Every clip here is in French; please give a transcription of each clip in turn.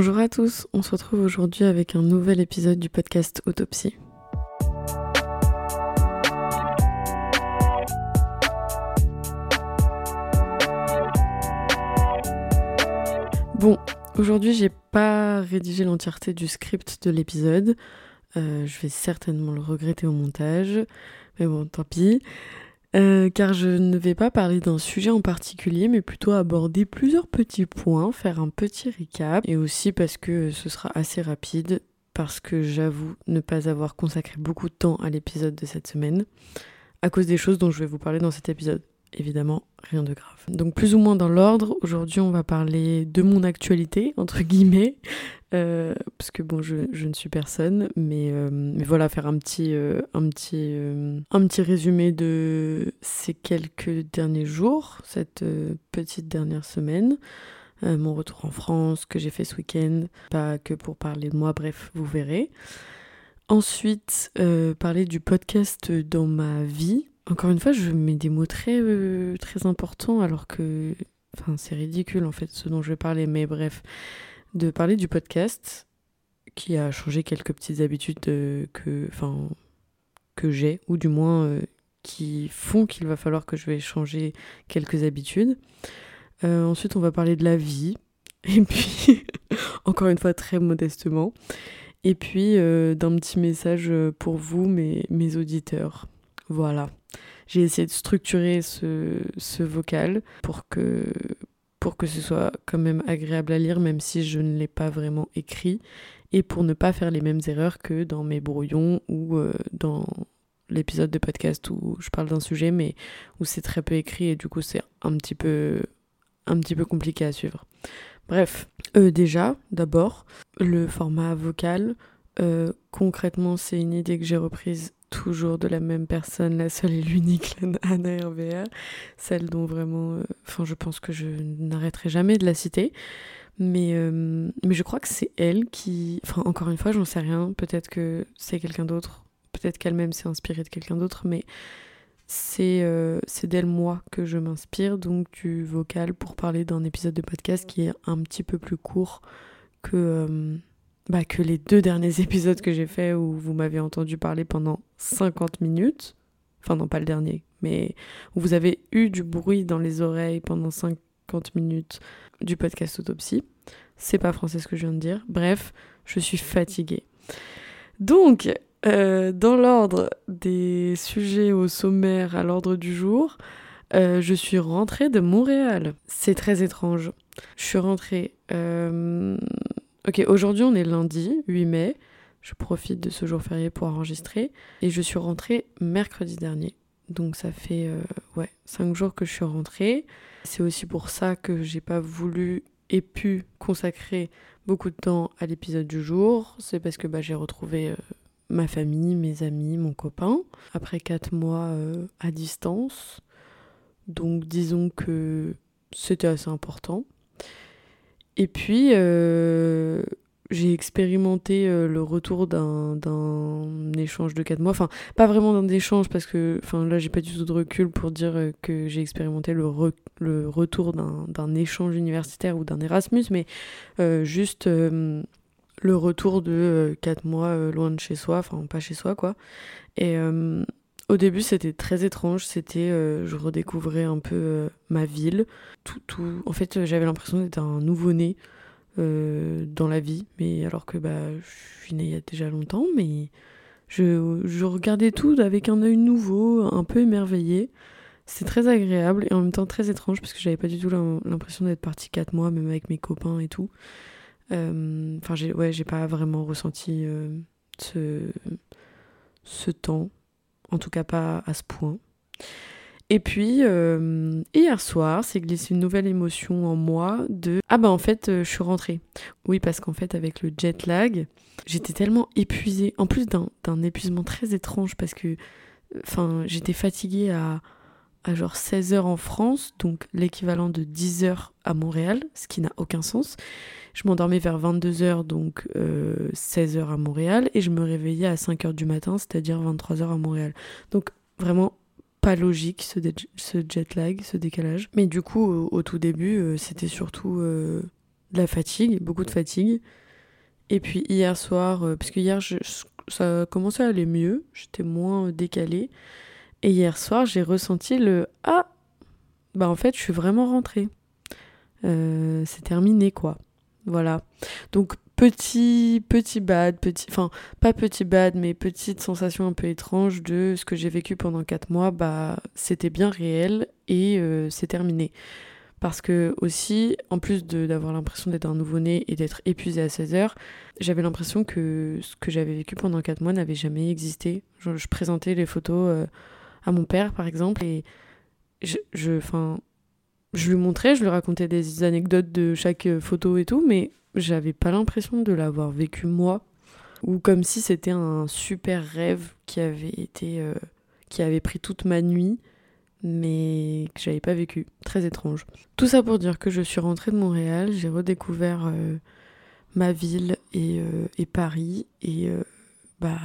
Bonjour à tous, on se retrouve aujourd'hui avec un nouvel épisode du podcast Autopsie. Bon, aujourd'hui j'ai pas rédigé l'entièreté du script de l'épisode. Euh, je vais certainement le regretter au montage, mais bon, tant pis. Euh, car je ne vais pas parler d'un sujet en particulier, mais plutôt aborder plusieurs petits points, faire un petit recap, et aussi parce que ce sera assez rapide, parce que j'avoue ne pas avoir consacré beaucoup de temps à l'épisode de cette semaine, à cause des choses dont je vais vous parler dans cet épisode évidemment rien de grave. Donc plus ou moins dans l'ordre, aujourd'hui on va parler de mon actualité, entre guillemets, euh, parce que bon, je, ne suis personne, mais, euh, mais voilà, faire un petit, euh, un, petit, un petit résumé de ces quelques derniers jours, cette petite dernière semaine. mon retour en France que j'ai fait ce week-end, pas que pour parler de moi, bref, vous verrez. Ensuite, parler du podcast dans ma vie, encore une fois, je mets des mots très, euh, très importants alors que. Enfin, c'est ridicule en fait ce dont je vais parler, mais bref. De parler du podcast qui a changé quelques petites habitudes euh, que, enfin, que j'ai, ou du moins euh, qui font qu'il va falloir que je vais changer quelques habitudes. ensuite, on va parler de la vie. Et puis, encore une fois, très modestement. Et puis, d'un petit message pour vous, mes, mes auditeurs. Voilà j'ai essayé de structurer ce, ce, vocal pour que, pour que ce soit quand même agréable à lire, même si je ne l'ai pas vraiment écrit, et pour ne pas faire les mêmes erreurs que dans mes brouillons ou euh, dans l'épisode de podcast où je parle d'un sujet, mais où c'est très peu écrit et du coup c'est un petit peu, un petit peu compliqué à suivre. Bref, euh, déjà, d'abord, le format vocal. Euh, concrètement, c'est une idée que j'ai reprise toujours de la même personne, la seule et l'unique Anna RVR, celle dont vraiment, euh, enfin je pense que je n'arrêterai jamais de la citer, mais, euh, mais je crois que c'est elle qui, enfin encore une fois j'en sais rien, peut-être que c'est quelqu'un d'autre, peut-être qu'elle-même s'est inspirée de quelqu'un d'autre, mais c'est euh, d'elle moi que je m'inspire, donc du vocal pour parler d'un épisode de podcast qui est un petit peu plus court que bah, que les deux derniers épisodes que j'ai fait où vous m'avez entendu parler pendant 50 minutes. Enfin, non, pas le dernier, mais où vous avez eu du bruit dans les oreilles pendant 50 minutes du podcast Autopsie. C'est pas français ce que je viens de dire. Bref, je suis fatiguée. Donc, euh, dans l'ordre des sujets au sommaire à l'ordre du jour, euh, je suis rentrée de Montréal. C'est très étrange. Je suis rentrée euh, Ok, aujourd'hui on est lundi 8 mai. Je profite de ce jour férié pour enregistrer. Et je suis rentrée mercredi dernier. Donc ça fait euh, ouais, 5 jours que je suis rentrée. C'est aussi pour ça que j'ai pas voulu et pu consacrer beaucoup de temps à l'épisode du jour. C'est parce que bah, j'ai retrouvé euh, ma famille, mes amis, mon copain, après 4 mois euh, à distance. Donc disons que c'était assez important. Et puis, euh, j'ai expérimenté euh, le retour d'un échange de 4 mois. Enfin, pas vraiment d'un échange, parce que enfin, là, j'ai pas du tout de recul pour dire euh, que j'ai expérimenté le, le retour d'un échange universitaire ou d'un Erasmus, mais juste le retour de 4 mois loin de chez soi, enfin, pas chez soi, quoi. Et au début, c'était très étrange. C'était, euh, je redécouvrais un peu euh, ma ville. Tout, tout. En fait, j'avais l'impression d'être un nouveau-né euh, dans la vie, mais alors que bah, je suis née il y a déjà longtemps, mais je, regardais tout avec un œil nouveau, un peu émerveillé. C'est très agréable et en même temps très étrange parce que j'avais pas du tout l'impression d'être partie 4 mois, même avec mes copains et tout. Enfin, j'ai ouais, j'ai pas vraiment ressenti ce temps en tout cas pas à ce point. Et puis, euh, hier soir, c'est glissé une nouvelle émotion en moi de Ah bah en fait, euh, je suis rentrée. Oui, parce qu'en fait, avec le jet lag, j'étais tellement épuisée. En plus d'un épuisement très étrange, parce que enfin, j'étais fatiguée à, à genre 16 heures en France, donc l'équivalent de 10 heures à Montréal, ce qui n'a aucun sens. Je m'endormais vers 22h, donc 16h euh, à Montréal, et je me réveillais à 5h du matin, c'est-à-dire 23h à Montréal. Donc vraiment pas logique ce, jet lag, ce décalage. Mais du coup, au, tout début, euh, c'était surtout euh, de la fatigue, beaucoup de fatigue. Et puis hier soir, parce que hier, ça commençait à aller mieux, j'étais moins décalée. Et hier soir, j'ai ressenti le Ah, bah en fait, je suis vraiment rentrée. c'est terminé, quoi. Voilà. Donc, petit, petit bad, petit, enfin, pas petit bad, mais petite sensation un peu étrange de ce que j'ai vécu pendant 4 mois, bah, c'était bien réel et euh, c'est terminé. Parce que aussi, en plus d'avoir l'impression d'être un nouveau-né et d'être épuisé à 16 heures, j'avais l'impression que ce que j'avais vécu pendant 4 mois n'avait jamais existé. Je, je, présentais les photos euh, à mon père, par exemple, et je, je, je lui montrais, je lui racontais des anecdotes de chaque euh, photo et tout, mais j'avais pas l'impression de l'avoir vécu moi, ou comme si c'était un super rêve qui avait été, euh, qui avait pris toute ma nuit, mais que j'avais pas vécu. Très étrange. Tout ça pour dire que je suis rentrée de Montréal, j'ai redécouvert euh, ma ville et, et Paris, et bah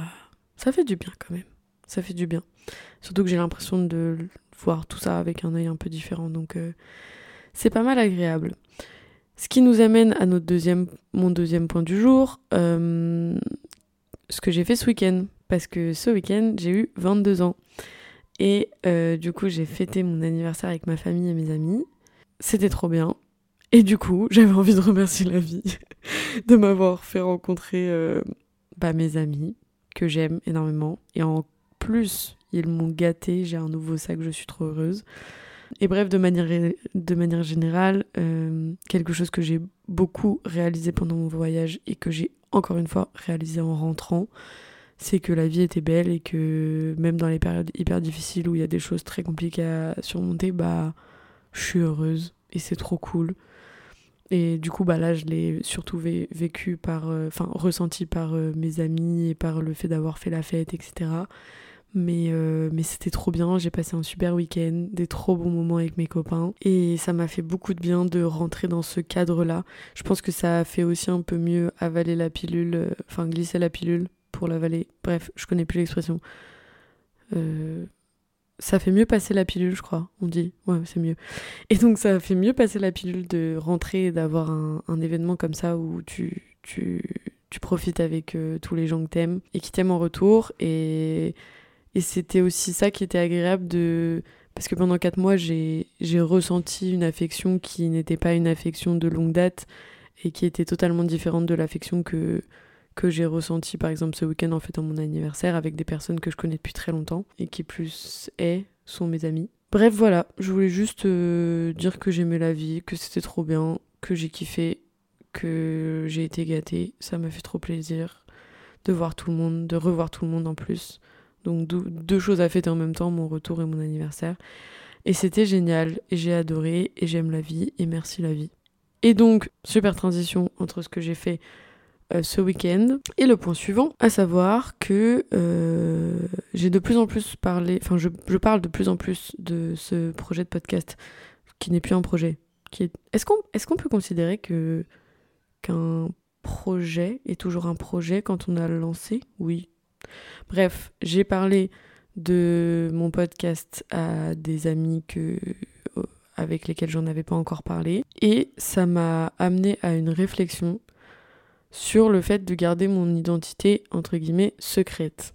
ça fait du bien quand même. Ça fait du bien. Surtout que j'ai l'impression de voir tout ça avec un œil un peu différent. Donc euh, c'est pas mal agréable. Ce qui nous amène à notre deuxième, mon deuxième point du jour, euh, ce que j'ai fait ce week-end. Parce que ce week-end, j'ai eu 22 ans. Et euh, du coup, j'ai fêté mon anniversaire avec ma famille et mes amis. C'était trop bien. Et du coup, j'avais envie de remercier la vie de m'avoir fait rencontrer bah, mes amis que j'aime énormément. Et en plus, ils m'ont gâté, j'ai un nouveau sac, je suis trop heureuse. Et bref, de manière, générale, euh, quelque chose que j'ai beaucoup réalisé pendant mon voyage et que j'ai encore une fois réalisé en rentrant, c'est que la vie était belle et que même dans les périodes hyper difficiles où il y a des choses très compliquées à surmonter, bah, je suis heureuse et c'est trop cool. Et du coup, bah là, je l'ai surtout vécu par, euh, enfin, ressenti par euh, mes amis et par le fait d'avoir fait la fête, etc. Mais, euh, mais c'était trop bien, j'ai passé un super week-end, des trop bons moments avec mes copains. Et ça m'a fait beaucoup de bien de rentrer dans ce cadre-là. Je pense que ça a fait aussi un peu mieux avaler la pilule, euh, enfin glisser la pilule pour l'avaler. Bref, je connais plus l'expression. Euh, ça fait mieux passer la pilule, je crois, on dit. Ouais, c'est mieux. Et donc ça fait mieux passer la pilule de rentrer et d'avoir un, événement comme ça où tu, tu, tu profites avec tous les gens que t'aimes et qui t'aiment en retour. Et et c'était aussi ça qui était agréable de... Parce que pendant quatre mois, j'ai ressenti une affection qui n'était pas une affection de longue date et qui était totalement différente de l'affection que, que j'ai ressentie par exemple ce week-end en fêtant mon anniversaire avec des personnes que je connais depuis très longtemps et qui plus est sont mes amis. Bref voilà, je voulais juste euh, dire que j'aimais la vie, que c'était trop bien, que j'ai kiffé, que j'ai été gâtée, ça m'a fait trop plaisir de voir tout le monde, de revoir tout le monde en plus. Donc deux choses à fêter en même temps, mon retour et mon anniversaire. Et c'était génial, et j'ai adoré, et j'aime la vie, et merci la vie. Et donc, super transition entre ce que j'ai fait euh, ce week-end et le point suivant, à savoir que euh, j'ai de plus en plus parlé, enfin je, parle de plus en plus de ce projet de podcast qui n'est plus un projet. Est-ce qu'on est peut considérer que qu'un projet est toujours un projet quand on a lancé? Oui, Bref, j'ai parlé de mon podcast à des amis que, euh, avec lesquels j'en avais pas encore parlé. Et ça m'a amené à une réflexion sur le fait de garder mon identité, entre guillemets, secrète.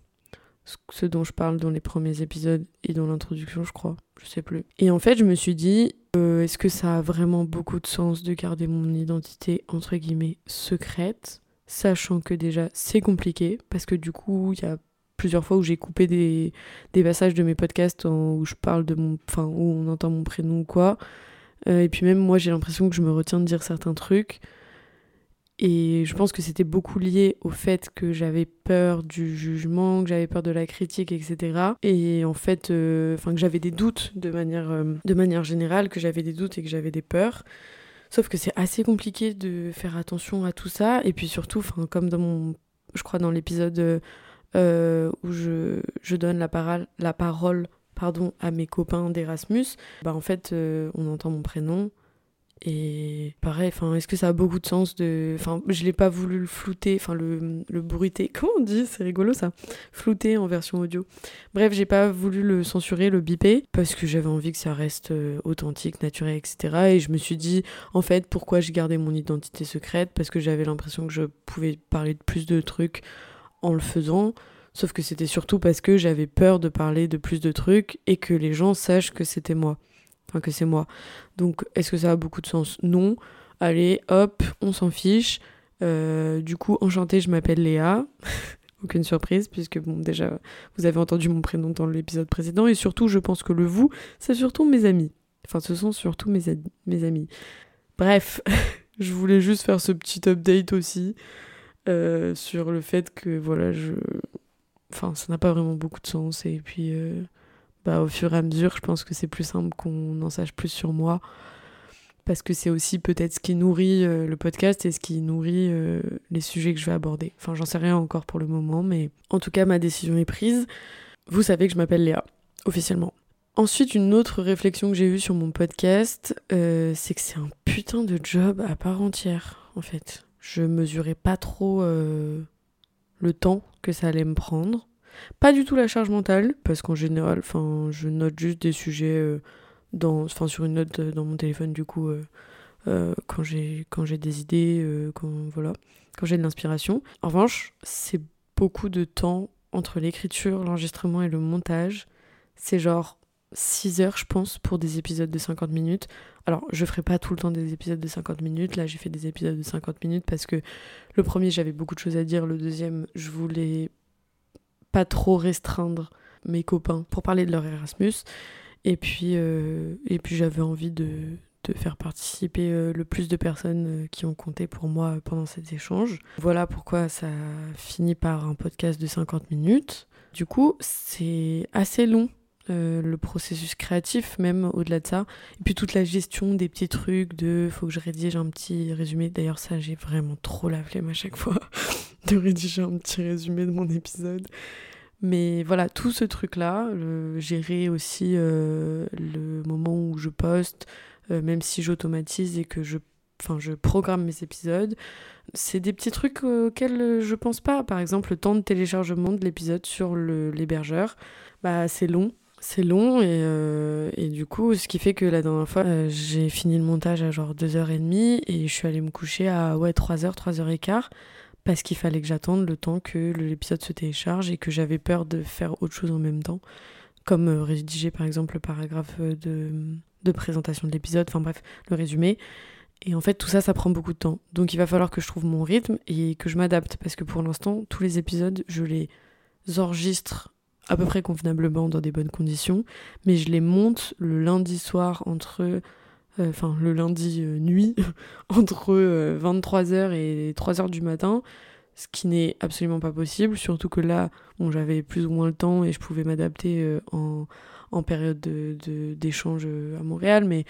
Ce dont je parle dans les premiers épisodes et dans l'introduction, je crois. Je sais plus. Et en fait, je me suis dit, euh, est-ce que ça a vraiment beaucoup de sens de garder mon identité, entre guillemets, secrète? Sachant que déjà, c'est compliqué, parce que du coup, il y a plusieurs fois où j'ai coupé des, des, passages de mes podcasts où je parle de mon. Enfin, où on entend mon prénom ou quoi. Euh, et puis même moi, j'ai l'impression que je me retiens de dire certains trucs. Et je pense que c'était beaucoup lié au fait que j'avais peur du jugement, que j'avais peur de la critique, etc. Et en fait, euh, enfin que j'avais des doutes de manière, euh, de manière générale, que j'avais des doutes et que j'avais des peurs. Sauf que c'est assez compliqué de faire attention à tout ça. Et puis surtout, comme dans mon, je crois dans l'épisode euh, où je, je, donne la parole, la parole pardon, à mes copains d'Erasmus, bah en fait, euh, on entend mon prénom Et pareil, est-ce que ça a beaucoup de sens de. Enfin, je l'ai pas voulu le flouter, enfin, le, le bruiter. Comment on dit C'est rigolo ça. Flouter en version audio. Bref, j'ai pas voulu le censurer, le biper, parce que j'avais envie que ça reste euh, authentique, naturel, etc. Et je me suis dit, en fait, pourquoi j'ai gardé mon identité secrète? Parce que j'avais l'impression que je pouvais parler de plus de trucs en le faisant. Sauf que c'était surtout parce que j'avais peur de parler de plus de trucs et que les gens sachent que c'était moi. Enfin, que c'est moi. Donc, est-ce que ça a beaucoup de sens? Non. Allez, hop, on s'en fiche. Euh, du coup, enchantée, je m'appelle Léa. Aucune surprise, puisque bon, déjà, vous avez entendu mon prénom dans l'épisode précédent. Et surtout, je pense que le vous, c'est surtout mes amis. Enfin, ce sont surtout mes, amis. Bref, je voulais juste faire ce petit update aussi euh, sur le fait que, voilà, je. Enfin, ça n'a pas vraiment beaucoup de sens. Et puis. Euh, bah, au fur et à mesure, je pense que c'est plus simple qu'on en sache plus sur moi. Parce que c'est aussi peut-être ce qui nourrit euh, le podcast et ce qui nourrit euh, les sujets que je vais aborder. Enfin, j'en sais rien encore pour le moment, mais en tout cas, ma décision est prise. Vous savez que je m'appelle Léa, officiellement. Ensuite, une autre réflexion que j'ai eue sur mon podcast, euh, c'est que c'est un putain de job à part entière, en fait. Je mesurais pas trop le temps que ça allait me prendre. Pas du tout la charge mentale, parce qu'en général, je note juste des sujets euh, dans, enfin, sur une note euh, dans mon téléphone, du coup, euh, quand j'ai quand j'ai des idées, quand voilà, quand j'ai de l'inspiration. En revanche, c'est beaucoup de temps entre l'écriture, l'enregistrement et le montage. C'est genre 6 heures, je pense, pour des épisodes de 50 minutes. Alors, je ferai pas tout le temps des épisodes de 50 minutes. Là, j'ai fait des épisodes de 50 minutes parce que le premier, j'avais beaucoup de choses à dire. Le deuxième, je voulais pas trop restreindre mes copains pour parler de leur Erasmus. Et puis, euh, et puis j'avais envie de, de, faire participer euh, le plus de personnes euh, qui ont compté pour moi pendant cet échange. Voilà pourquoi ça finit par un podcast de 50 minutes. Du coup, c'est assez long le processus créatif, même au-delà de ça. Et puis toute la gestion des petits trucs de faut que je rédige un petit résumé. D'ailleurs, ça, j'ai vraiment trop la flemme à chaque fois de rédiger un petit résumé de mon épisode. Mais voilà, tout ce truc-là, gérer aussi euh, le moment où je poste, euh, même si j'automatise et que je, je programme mes épisodes, c'est des petits trucs auxquels je pense pas. Par exemple, le temps de téléchargement de l'épisode sur l'hébergeur, bah, c'est long. C'est long et, euh, et, du coup, ce qui fait que la dernière fois, j'ai fini le montage à genre 2h30 et je suis allée me coucher à ouais, 3h, 3h15 parce qu'il fallait que j'attende le temps que l'épisode se télécharge et que j'avais peur de faire autre chose en même temps, comme euh, rédiger par exemple le paragraphe euh, de, présentation de l'épisode, enfin bref, le résumé. Et en fait, tout ça, ça prend beaucoup de temps. Donc il va falloir que je trouve mon rythme et que je m'adapte, parce que pour l'instant, tous les épisodes, je les enregistre à peu près convenablement dans des bonnes conditions, mais je les monte le lundi soir entre enfin le lundi euh, nuit, entre 23h euh, et 3h du matin, ce qui n'est absolument pas possible, surtout que là, bon, j'avais plus ou moins le temps et je pouvais m'adapter en, en, période d'échange de, à Montréal, mais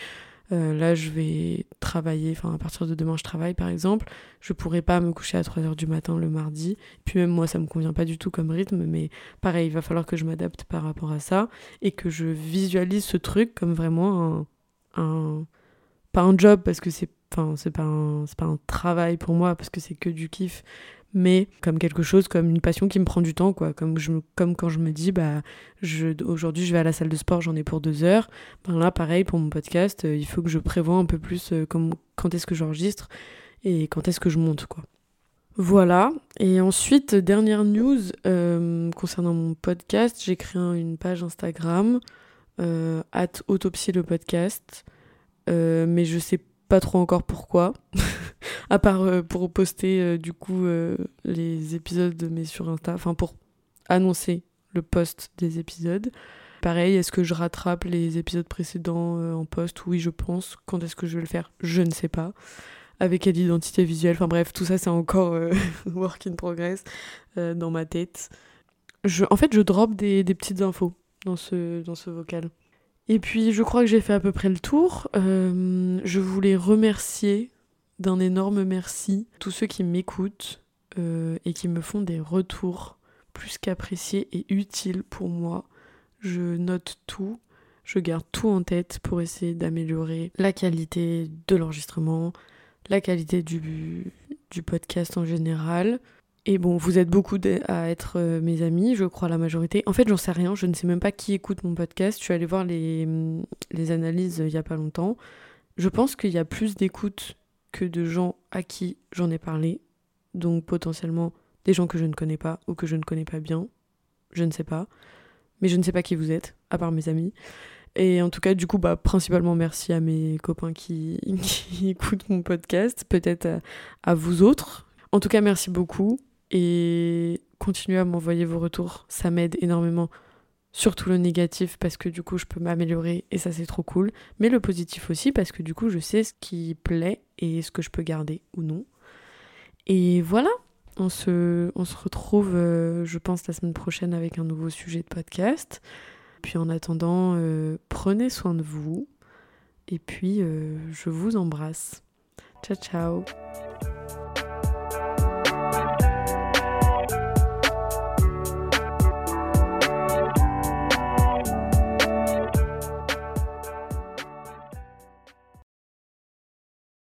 là, je vais travailler, enfin, à partir de demain, je travaille par exemple. Je pourrais pas me coucher à 3h du matin le mardi. Puis même moi, ça me convient pas du tout comme rythme, mais pareil, il va falloir que je m'adapte par rapport à ça et que je visualise ce truc comme vraiment un, pas un job parce que c'est enfin c'est pas un c'est pas un travail pour moi parce que c'est que du kiff mais comme quelque chose comme une passion qui me prend du temps quoi. Comme je comme quand je me dis bah aujourd'hui je vais à la salle de sport j'en ai pour deux heures. Ben là pareil pour mon podcast euh, il faut que je prévoie un peu plus euh, comme quand est-ce que j'enregistre et quand est-ce que je monte quoi. Voilà. Et ensuite dernière news euh, concernant mon podcast j'ai créé une page Instagram at autopsie le podcast euh, mais je sais pas trop encore pourquoi. à part euh, pour poster euh, du coup les épisodes mais sur Insta, enfin pour annoncer le post des épisodes. Pareil, est-ce que je rattrape les épisodes précédents en post? Oui, je pense. Quand est-ce que je vais le faire? Je ne sais pas. Avec quelle identité visuelle? Enfin bref, tout ça c'est encore work in progress dans ma tête. En fait, je drop des petites infos dans ce, vocal. Et puis je crois que j'ai fait à peu près le tour. Euh, je voulais remercier d'un énorme merci tous ceux qui m'écoutent euh, et qui me font des retours plus qu'appréciés et utiles pour moi. Je note tout. Je garde tout en tête pour essayer d'améliorer la qualité de l'enregistrement, la qualité du podcast en général. Et bon, vous êtes beaucoup à être euh, mes amis, je crois la majorité. En fait, j'en sais rien, je ne sais même pas qui écoute mon podcast. Je suis allée voir les, les analyses il n'y a pas longtemps. Je pense qu'il y a plus d'écoute que de gens à qui j'en ai parlé. Donc potentiellement des gens que je ne connais pas ou que je ne connais pas bien. Je ne sais pas. Mais je ne sais pas qui vous êtes, à part mes amis. Et en tout cas, du coup, bah, principalement merci à mes copains qui, écoutent mon podcast, peut-être à, à, vous autres. En tout cas, merci beaucoup et continuez à m'envoyer vos retours, ça m'aide énormément. Surtout le négatif parce que du coup je peux m'améliorer et ça c'est trop cool. Mais le positif aussi parce que du coup je sais ce qui plaît et ce que je peux garder ou non. Et voilà, on se, on se retrouve euh, je pense la semaine prochaine avec un nouveau sujet de podcast. Puis en attendant, euh, prenez soin de vous et puis euh, je vous embrasse. Ciao ciao